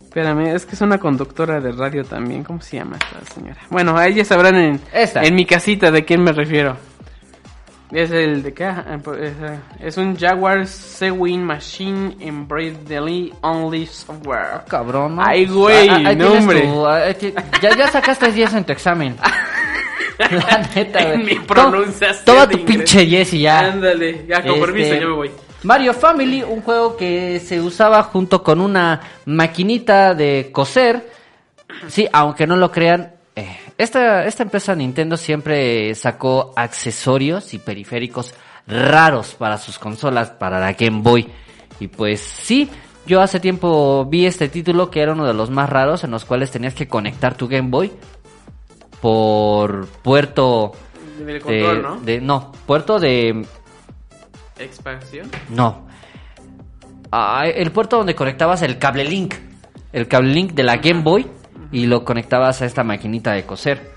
Speaker 1: Espérame, es que es una conductora de radio también. ¿Cómo se llama esta señora? Bueno, ahí ya sabrán en,
Speaker 3: Esta.
Speaker 1: en mi casita de quién me refiero. Es el de qué? Ah, pues, Es, eh, es un Jaguar Sewing Machine Embroidery Only Software.
Speaker 3: Cabrón, ¿no?
Speaker 1: Ay, güey,
Speaker 3: Ah, tu- ah, ahí ti- ya, ya sacaste 10 en tu examen. La neta, güey.
Speaker 1: mi pronunciación
Speaker 3: Toma tu
Speaker 1: inglés.
Speaker 3: pinche yes y ya.
Speaker 1: Ándale, ya con
Speaker 3: Este,
Speaker 1: permiso, yo me voy.
Speaker 3: Mario Family, un juego que se usaba junto con una maquinita de coser. Sí, aunque no lo crean, eh, esta, esta empresa Nintendo siempre sacó accesorios y periféricos raros para sus consolas, para la Game Boy. Y pues sí, yo hace tiempo vi este título que era uno de los más raros en los cuales tenías que conectar tu Game Boy por puerto de,
Speaker 1: control, ¿no?
Speaker 3: de- no, puerto de
Speaker 1: Expansión.
Speaker 3: no. Ah, el puerto donde conectabas el cable link. El cable link de la Game Boy. Y lo conectabas a esta maquinita de coser.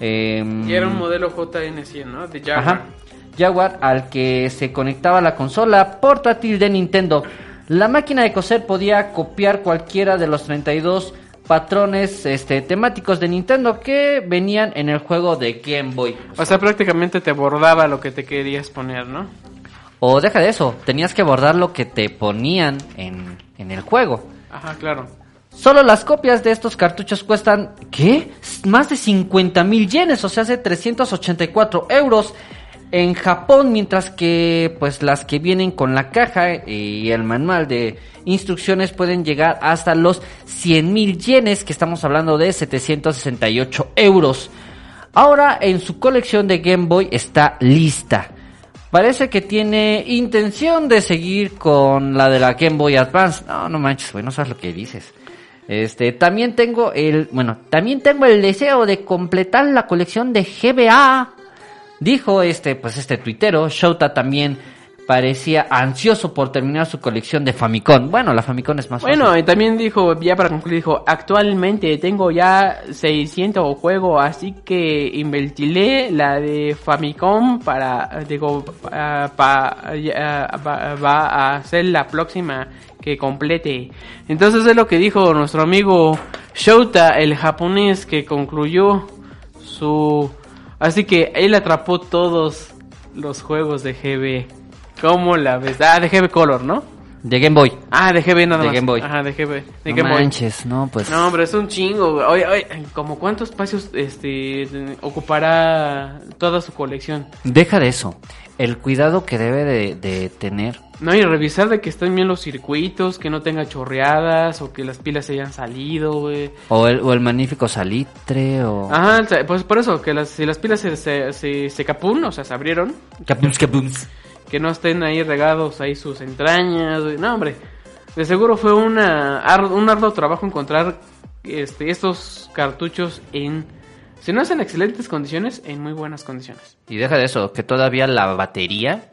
Speaker 3: Em,
Speaker 1: Y era un modelo JN100, ¿no? De Jaguar.
Speaker 3: Ajá. Jaguar al que se conectaba la consola portátil de Nintendo. La máquina de coser podía copiar cualquiera de los 32 patrones este, temáticos de Nintendo que venían en el juego de Game Boy.
Speaker 1: O sea, prácticamente te bordaba lo que te querías poner, ¿no?
Speaker 3: O deja de eso, tenías que bordar lo que te ponían en, en el juego.
Speaker 1: Ajá, claro.
Speaker 3: Solo las copias de estos cartuchos cuestan, ¿qué? Más de 50 mil yenes, o sea, hace 384 euros en Japón, mientras que pues las que vienen con la caja y el manual de instrucciones pueden llegar hasta los 100 mil yenes, que estamos hablando de 768 euros. Ahora en su colección de Game Boy está lista. Parece que tiene intención de seguir con la de la Game Boy Advance. No, no manches, güey, no sabes lo que dices. Este, también tengo el, bueno, también tengo el deseo de completar la colección de GBA. Dijo este, pues este tuitero, Shouta también parecía ansioso por terminar su colección de Famicom. Bueno, la Famicom es más
Speaker 1: Bueno,
Speaker 3: fácil.
Speaker 1: y también dijo, ya para concluir, dijo, actualmente tengo ya 600 juegos, así que invertiré la de Famicom para, digo, ah, ya, va, a ser la próxima que complete. Entonces es lo que dijo nuestro amigo Shouta, el japonés, que concluyó su... Así que él atrapó todos los juegos de GB. ¿Cómo la ves? Ah, de GB Color, ¿no?
Speaker 3: De Game Boy.
Speaker 1: Ah, de GB nada
Speaker 3: De
Speaker 1: más.
Speaker 3: Game Boy.
Speaker 1: Ajá, de GB. De
Speaker 3: no
Speaker 1: Game Boy.
Speaker 3: manches, no, pues.
Speaker 1: No, pero es un chingo. Oye, oye, ¿como cuántos espacios este ocupará toda su colección?
Speaker 3: Deja de eso. El cuidado que debe de, de tener.
Speaker 1: No, y revisar de que estén bien los circuitos, que no tenga chorreadas o que las pilas se hayan salido, güey.
Speaker 3: O el, o el magnífico salitre, o.
Speaker 1: Ajá, pues por eso, que las, si las pilas se, se, se, se capun, o sea, se abrieron,
Speaker 3: Capums, capums.
Speaker 1: que no estén ahí regados ahí sus entrañas, güey. No, hombre, de seguro fue una, un arduo trabajo encontrar este, estos cartuchos en, si no es en excelentes condiciones, en muy buenas condiciones.
Speaker 3: Y deja de eso, que todavía la batería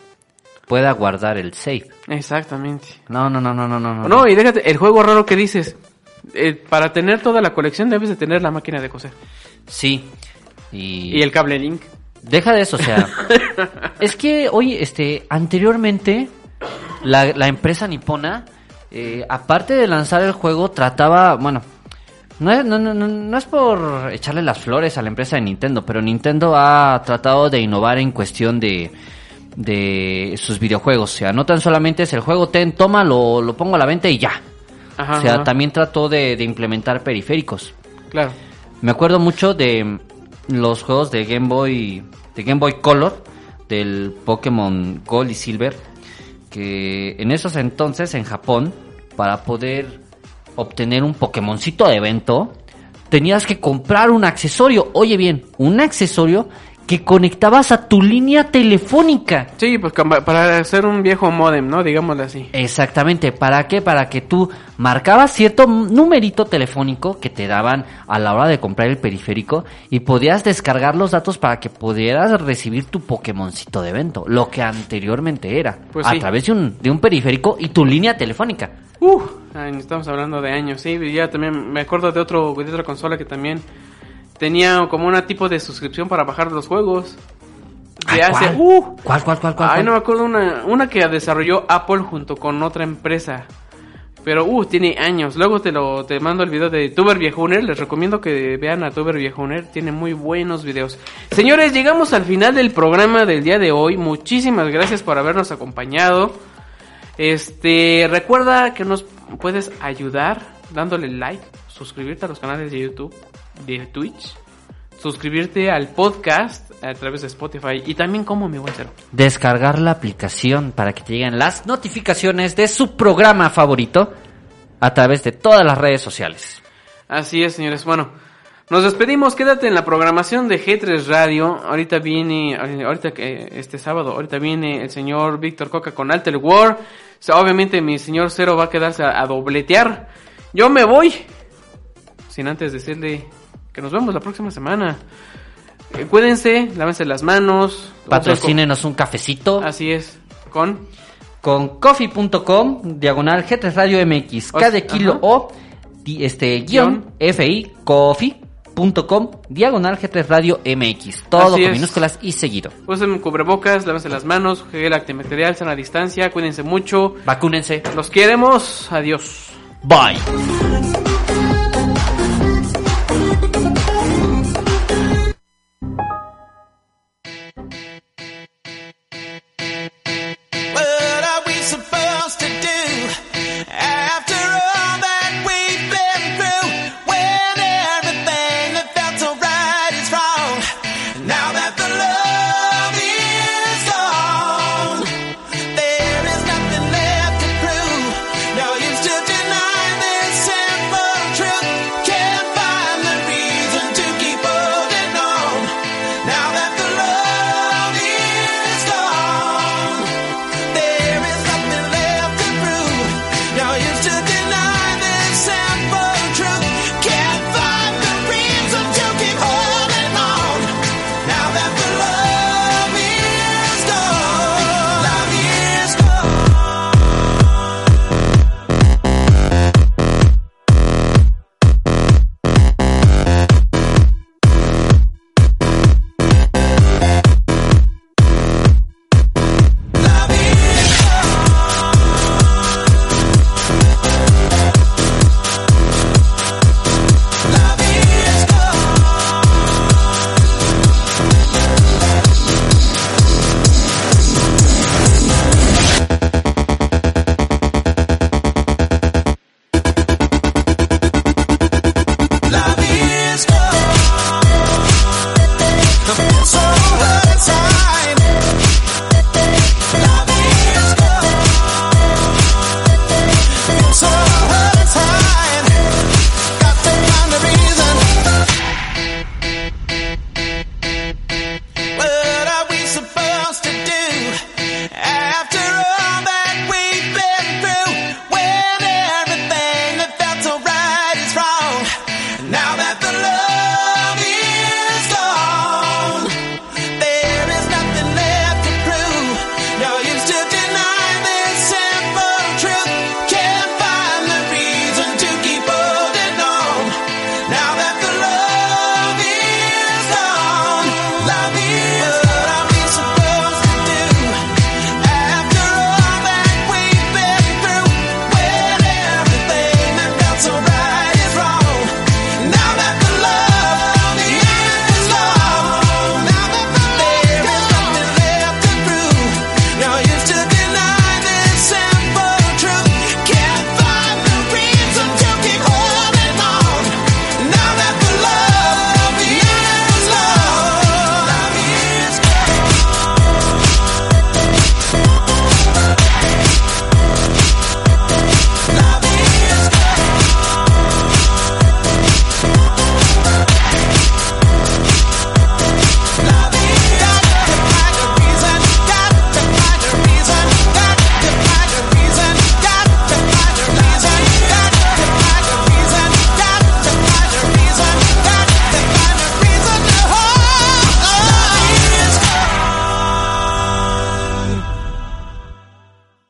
Speaker 3: pueda guardar el save.
Speaker 1: Exactamente.
Speaker 3: No, no, no, no, no, no.
Speaker 1: No, y déjate, el juego raro que dices, eh, para tener toda la colección debes de tener la máquina de coser
Speaker 3: Sí. Y,
Speaker 1: y el cable link.
Speaker 3: Deja de eso, o sea. es que, oye, este, anteriormente, la, la empresa nipona, eh, aparte de lanzar el juego, trataba, bueno, no es, no, no, no, no es por echarle las flores a la empresa de Nintendo, pero Nintendo ha tratado de innovar en cuestión de, de sus videojuegos. O sea, no tan solamente es el juego, ten, toma, lo, lo pongo a la venta y ya.
Speaker 1: Ajá,
Speaker 3: o sea,
Speaker 1: ajá,
Speaker 3: también trató de, de implementar periféricos.
Speaker 1: Claro.
Speaker 3: Me acuerdo mucho de los juegos de Game Boy, de Game Boy Color, del Pokémon Gold y Silver, que en esos entonces en Japón, para poder obtener un Pokémoncito de evento, tenías que comprar un accesorio. Oye bien, un accesorio que conectabas a tu línea telefónica.
Speaker 1: Sí, pues para hacer un viejo modem, ¿no? Digámoslo así.
Speaker 3: Exactamente, ¿para qué? Para que tú marcabas cierto numerito telefónico que te daban a la hora de comprar el periférico y podías descargar los datos para que pudieras recibir tu Pokémoncito de evento, lo que anteriormente era,
Speaker 1: Pues
Speaker 3: a través de un, de un periférico y tu línea telefónica.
Speaker 1: Uh, estamos hablando de años, sí, ya también me acuerdo de otro de otra consola que también tenía como una tipo de suscripción para bajar los juegos. De
Speaker 3: Ah,
Speaker 1: hace,
Speaker 3: ¿cuál?
Speaker 1: uh,
Speaker 3: ¿Cuál, cuál, cuál, cuál?
Speaker 1: ay,
Speaker 3: cuál?
Speaker 1: no me acuerdo una una que desarrolló Apple junto con otra empresa. Pero uh, tiene años. Luego te lo te mando el video de Tuber Viejuner, les recomiendo que vean a Tuber Viejuner, tiene muy buenos videos. Señores, llegamos al final del programa del día de hoy. Muchísimas gracias por habernos acompañado. Este, recuerda que nos puedes ayudar dándole like, suscribirte a los canales de YouTube, de Twitch, suscribirte al podcast a través de Spotify y también como mi buen cero.
Speaker 3: Descargar la aplicación para que te lleguen las notificaciones de su programa favorito a través de todas las redes sociales.
Speaker 1: Así es, señores. Bueno, nos despedimos. Quédate en la programación de G3 Radio. Ahorita viene, ahorita que este sábado, ahorita viene el señor Víctor Coca con Alter War. O sea, obviamente mi señor Cero va a quedarse a, a dobletear. Yo me voy. Sin antes decirle que nos vemos la próxima semana. Eh, cuídense, lávense las manos.
Speaker 3: Patrocínenos un cafecito.
Speaker 1: Así es. Con
Speaker 3: con coffee.com diagonal G3 Radio MX.
Speaker 1: O
Speaker 3: Cada
Speaker 1: sea,
Speaker 3: kilo
Speaker 1: ajá.
Speaker 3: o este guion FI coffee.com diagonal G3 Radio MX. Todo
Speaker 1: Así
Speaker 3: con
Speaker 1: es.
Speaker 3: minúsculas y seguido.
Speaker 1: usen cubrebocas, lávense las manos, gel antibacterial, sana distancia, cuídense mucho.
Speaker 3: Vacúnense.
Speaker 1: Los queremos. Adiós.
Speaker 3: Bye.